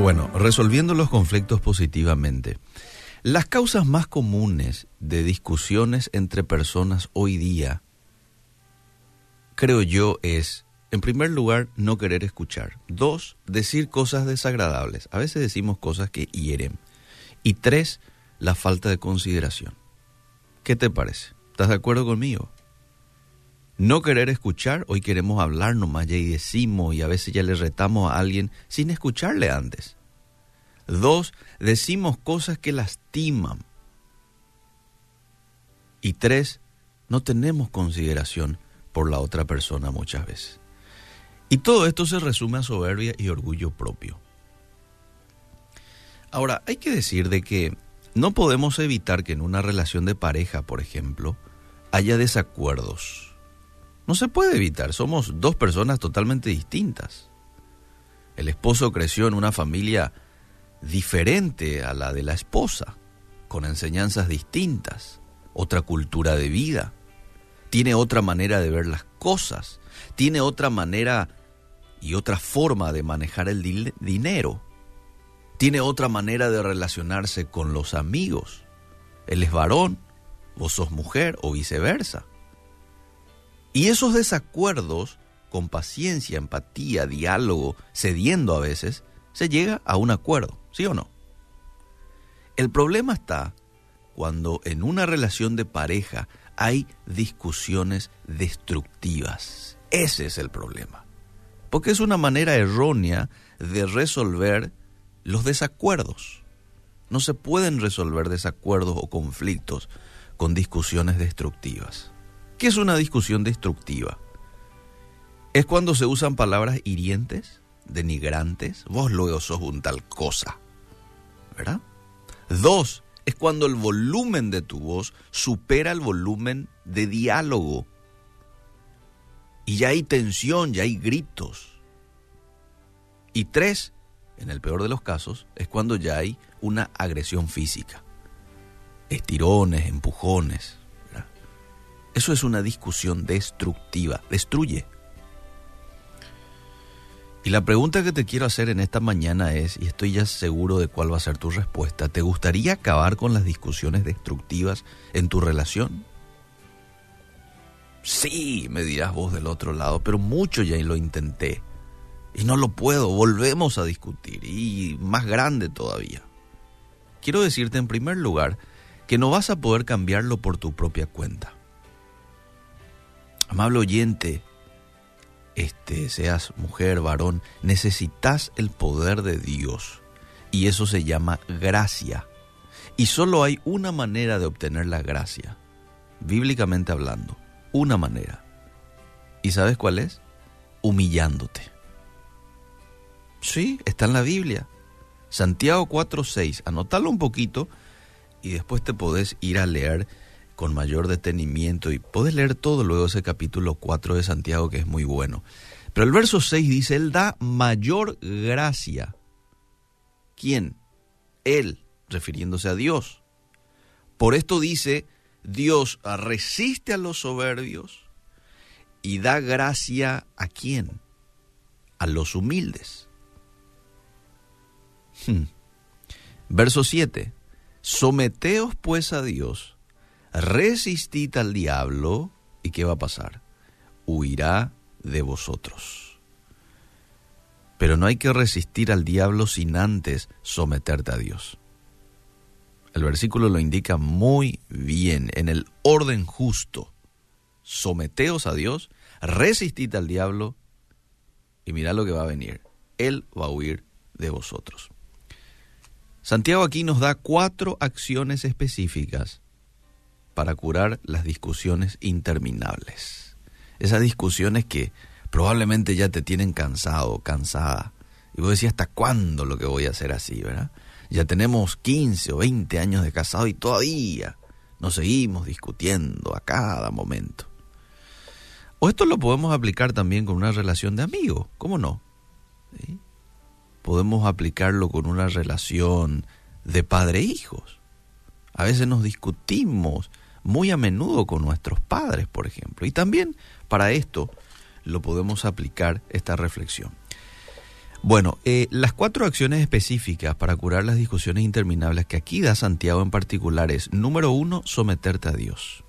Bueno, resolviendo los conflictos positivamente. Las causas más comunes de discusiones entre personas hoy día, creo yo, es, en primer lugar, no querer escuchar. Dos, decir cosas desagradables. A veces decimos cosas que hieren. Y tres, la falta de consideración. ¿Qué te parece? ¿Estás de acuerdo conmigo? No querer escuchar, hoy queremos hablar nomás ya y decimos y a veces ya le retamos a alguien sin escucharle antes. Dos, decimos cosas que lastiman. Y tres, no tenemos consideración por la otra persona muchas veces. Y todo esto se resume a soberbia y orgullo propio. Ahora, hay que decir de que no podemos evitar que en una relación de pareja, por ejemplo, haya desacuerdos. No se puede evitar, somos dos personas totalmente distintas. El esposo creció en una familia diferente a la de la esposa, con enseñanzas distintas, otra cultura de vida, tiene otra manera de ver las cosas, tiene otra manera y otra forma de manejar el dinero, tiene otra manera de relacionarse con los amigos. Él es varón, vos sos mujer o viceversa. Y esos desacuerdos, con paciencia, empatía, diálogo, cediendo a veces, se llega a un acuerdo, ¿sí o no? El problema está cuando en una relación de pareja hay discusiones destructivas. Ese es el problema. Porque es una manera errónea de resolver los desacuerdos. No se pueden resolver desacuerdos o conflictos con discusiones destructivas. ¿Qué es una discusión destructiva? Es cuando se usan palabras hirientes, denigrantes, vos luego sos un tal cosa. ¿Verdad? Dos, es cuando el volumen de tu voz supera el volumen de diálogo. Y ya hay tensión, ya hay gritos. Y tres, en el peor de los casos, es cuando ya hay una agresión física. Estirones, empujones. Eso es una discusión destructiva, destruye. Y la pregunta que te quiero hacer en esta mañana es, y estoy ya seguro de cuál va a ser tu respuesta, ¿te gustaría acabar con las discusiones destructivas en tu relación? Sí, me dirás vos del otro lado, pero mucho ya lo intenté. Y no lo puedo, volvemos a discutir, y más grande todavía. Quiero decirte en primer lugar que no vas a poder cambiarlo por tu propia cuenta. Amable oyente, este, seas mujer, varón, necesitas el poder de Dios. Y eso se llama gracia. Y solo hay una manera de obtener la gracia, bíblicamente hablando. Una manera. ¿Y sabes cuál es? Humillándote. Sí, está en la Biblia. Santiago 4.6. Anótalo un poquito y después te podés ir a leer con mayor detenimiento y puedes leer todo luego ese capítulo 4 de Santiago que es muy bueno. Pero el verso 6 dice, Él da mayor gracia. ¿Quién? Él, refiriéndose a Dios. Por esto dice, Dios resiste a los soberbios y da gracia a quién? A los humildes. Hmm. Verso 7. Someteos pues a Dios resistid al diablo, ¿y qué va a pasar? Huirá de vosotros. Pero no hay que resistir al diablo sin antes someterte a Dios. El versículo lo indica muy bien, en el orden justo. Someteos a Dios, resistid al diablo y mirad lo que va a venir. Él va a huir de vosotros. Santiago aquí nos da cuatro acciones específicas para curar las discusiones interminables. Esas discusiones que probablemente ya te tienen cansado, cansada. Y vos decís, ¿hasta cuándo lo que voy a hacer así, verdad? Ya tenemos 15 o 20 años de casado y todavía nos seguimos discutiendo a cada momento. O esto lo podemos aplicar también con una relación de amigos, ¿cómo no? Podemos aplicarlo con una relación de padre-hijos. A veces nos discutimos muy a menudo con nuestros padres, por ejemplo. Y también para esto lo podemos aplicar esta reflexión. Bueno, eh, las cuatro acciones específicas para curar las discusiones interminables que aquí da Santiago en particular es, número uno, someterte a Dios.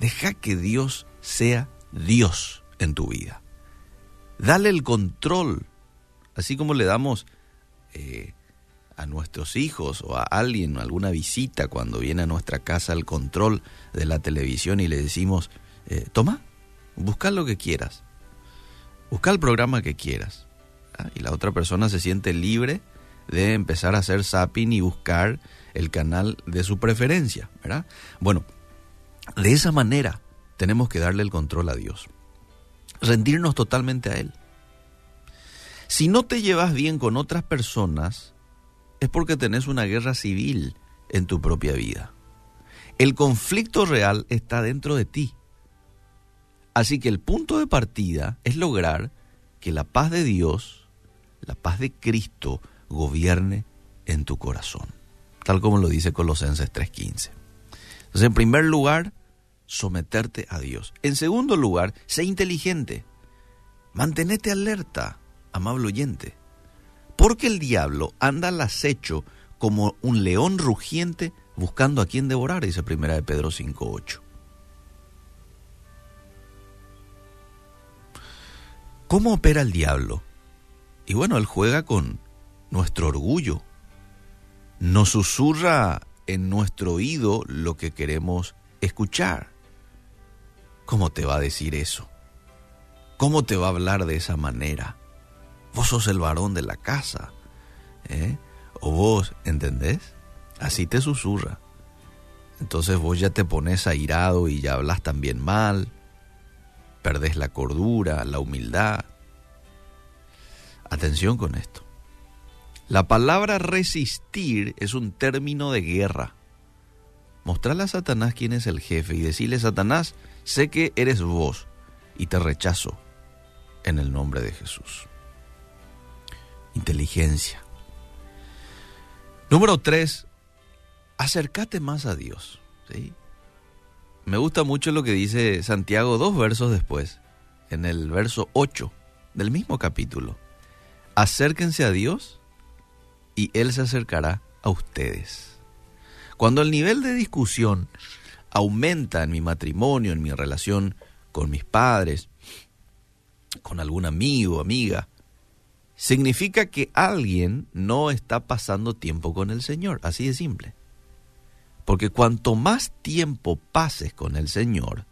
Deja que Dios sea Dios en tu vida. Dale el control, así como le damos eh, a nuestros hijos o a alguien, alguna visita cuando viene a nuestra casa el control de la televisión y le decimos, eh, toma, busca lo que quieras, busca el programa que quieras y la otra persona se siente libre de empezar a hacer zapping y buscar el canal de su preferencia, ¿verdad? Bueno, de esa manera tenemos que darle el control a Dios, rendirnos totalmente a Él. Si no te llevas bien con otras personas, es porque tenés una guerra civil en tu propia vida. El conflicto real está dentro de ti. Así que el punto de partida es lograr que la paz de Dios la paz de Cristo gobierne en tu corazón, tal como lo dice Colosenses 3:15. Entonces, en primer lugar, someterte a Dios. En segundo lugar, sé inteligente. Mantenete alerta, amable oyente, porque el diablo anda al acecho como un león rugiente buscando a quien devorar, dice primera de Pedro 5:8. ¿Cómo opera el diablo? Y bueno, Él juega con nuestro orgullo. Nos susurra en nuestro oído lo que queremos escuchar. ¿Cómo te va a decir eso? ¿Cómo te va a hablar de esa manera? Vos sos el varón de la casa. ¿eh? O vos, ¿entendés? Así te susurra. Entonces vos ya te pones airado y ya hablas también mal. Perdés la cordura, la humildad. Atención con esto. La palabra resistir es un término de guerra. Mostrarle a Satanás quién es el jefe y decirle, Satanás, sé que eres vos y te rechazo en el nombre de Jesús. Inteligencia. Número tres, acércate más a Dios. ¿sí? Me gusta mucho lo que dice Santiago dos versos después, en el verso 8 del mismo capítulo acérquense a Dios y Él se acercará a ustedes. Cuando el nivel de discusión aumenta en mi matrimonio, en mi relación con mis padres, con algún amigo, amiga, significa que alguien no está pasando tiempo con el Señor, así de simple. Porque cuanto más tiempo pases con el Señor,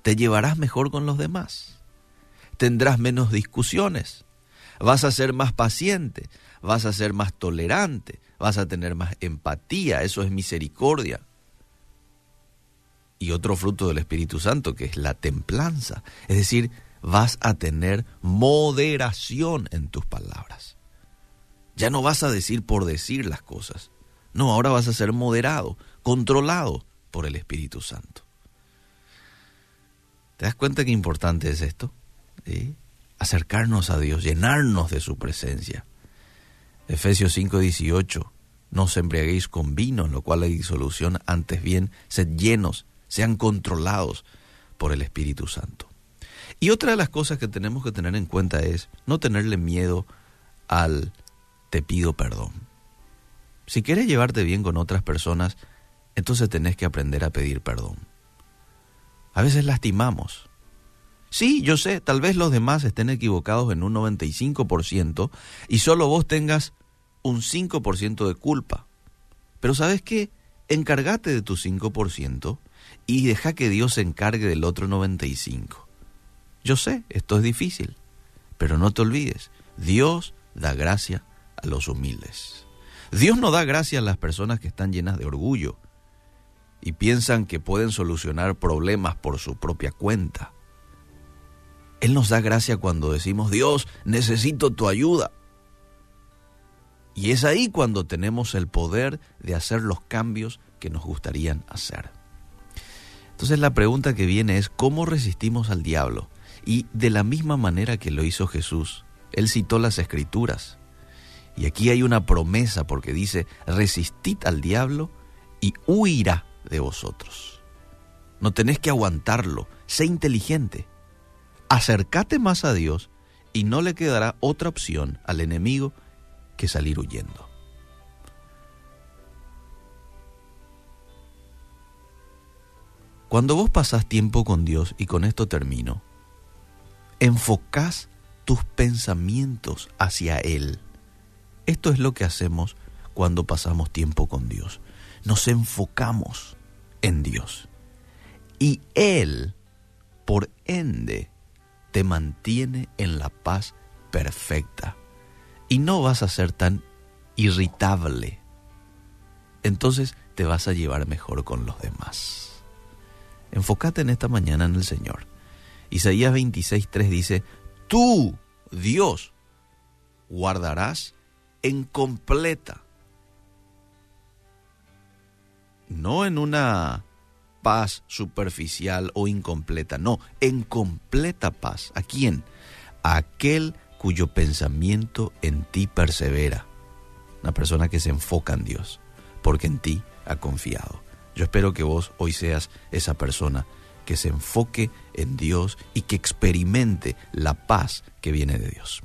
te llevarás mejor con los demás. Tendrás menos discusiones, vas a ser más paciente, vas a ser más tolerante, vas a tener más empatía, eso es misericordia. Y otro fruto del Espíritu Santo, que es la templanza, es decir, vas a tener moderación en tus palabras. Ya no vas a decir por decir las cosas, no, ahora vas a ser moderado, controlado por el Espíritu Santo. ¿Te das cuenta qué importante es esto? Acercarnos a Dios, llenarnos de su presencia. Efesios 5:18, no os embriaguéis con vino, en lo cual hay disolución, antes bien, sed llenos, sean controlados por el Espíritu Santo. Y otra de las cosas que tenemos que tener en cuenta es no tenerle miedo al te pido perdón. Si quieres llevarte bien con otras personas, entonces tenés que aprender a pedir perdón. A veces lastimamos, Sí, yo sé, tal vez los demás estén equivocados en un 95% y solo vos tengas un 5% de culpa. Pero ¿sabes qué? Encárgate de tu 5% y deja que Dios se encargue del otro 95%. Yo sé, esto es difícil, pero no te olvides, Dios da gracia a los humildes. Dios no da gracia a las personas que están llenas de orgullo y piensan que pueden solucionar problemas por su propia cuenta. Él nos da gracia cuando decimos, Dios, necesito tu ayuda. Y es ahí cuando tenemos el poder de hacer los cambios que nos gustarían hacer. Entonces la pregunta que viene es, ¿cómo resistimos al diablo? Y de la misma manera que lo hizo Jesús, Él citó las escrituras. Y aquí hay una promesa porque dice, resistid al diablo y huirá de vosotros. No tenés que aguantarlo, sé inteligente acércate más a Dios y no le quedará otra opción al enemigo que salir huyendo. Cuando vos pasás tiempo con Dios, y con esto termino, enfocás tus pensamientos hacia Él. Esto es lo que hacemos cuando pasamos tiempo con Dios. Nos enfocamos en Dios. Y Él, por ende, te mantiene en la paz perfecta. Y no vas a ser tan irritable. Entonces te vas a llevar mejor con los demás. Enfócate en esta mañana en el Señor. Isaías 26.3 dice, tú, Dios, guardarás en completa, no en una paz superficial o incompleta, no, en completa paz. ¿A quién? A aquel cuyo pensamiento en ti persevera. Una persona que se enfoca en Dios, porque en ti ha confiado. Yo espero que vos hoy seas esa persona que se enfoque en Dios y que experimente la paz que viene de Dios.